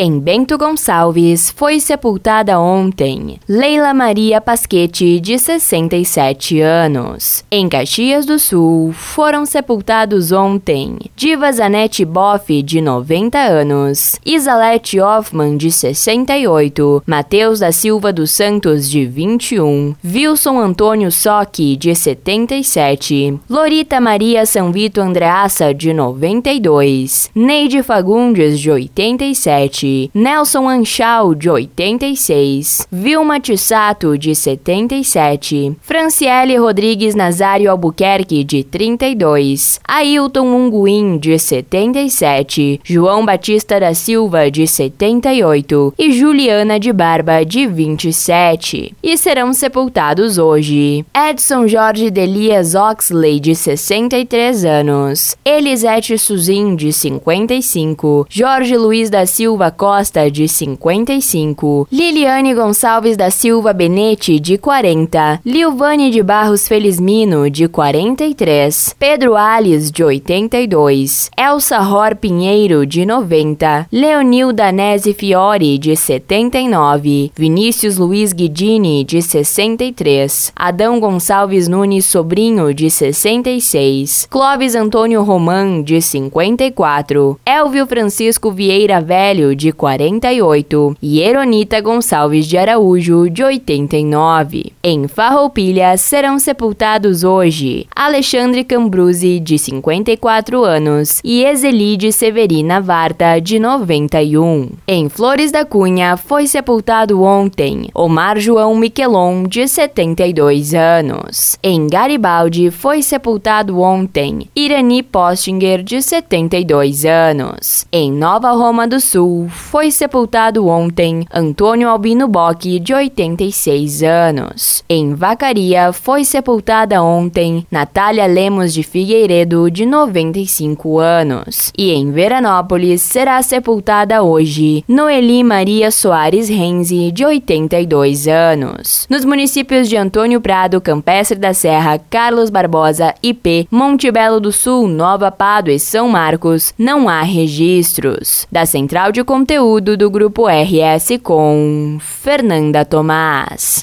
Em Bento Gonçalves foi sepultada ontem Leila Maria Pasquete, de 67 anos. Em Caxias do Sul foram sepultados ontem Diva Zanete Boff, de 90 anos, Isalete Hoffman, de 68, Matheus da Silva dos Santos, de 21, Wilson Antônio Soque, de 77, Lorita Maria São Vito Andreassa, de 92, Neide Fagundes, de 87, Nelson Anchal, de 86, Vilma Tissato, de 77, Franciele Rodrigues Nazário Albuquerque, de 32, Ailton Unguim, de 77, João Batista da Silva, de 78 e Juliana de Barba, de 27. E serão sepultados hoje Edson Jorge Delias Oxley, de 63 anos, Elisete Suzin, de 55, Jorge Luiz da Silva Costa, de 55, Liliane Gonçalves da Silva Benete, de 40, Lilvane de Barros Felizmino, de 43, Pedro Alves, de 82, Elsa Ror Pinheiro, de 90, Leonil Danese Fiore, de 79, Vinícius Luiz Guidini, de 63, Adão Gonçalves Nunes Sobrinho, de 66, Clóvis Antônio Roman, de 54, Elvio Francisco Vieira Velho, de de 48, e Eronita Gonçalves de Araújo, de 89. Em Farroupilha serão sepultados hoje Alexandre Cambruzzi, de 54 anos, e Exelide Severina Varta, de 91. Em Flores da Cunha foi sepultado ontem Omar João Miquelon, de 72 anos. Em Garibaldi foi sepultado ontem Irani Postinger, de 72 anos. Em Nova Roma do Sul foi sepultado ontem Antônio Albino Bock, de 86 anos. Em Vacaria foi sepultada ontem Natália Lemos de Figueiredo, de 95 anos. E em Veranópolis será sepultada hoje Noeli Maria Soares Renzi, de 82 anos. Nos municípios de Antônio Prado, Campestre da Serra, Carlos Barbosa, IP, Monte Belo do Sul, Nova Pado e São Marcos, não há registros. Da Central de Conteúdo do Grupo RS com Fernanda Tomás.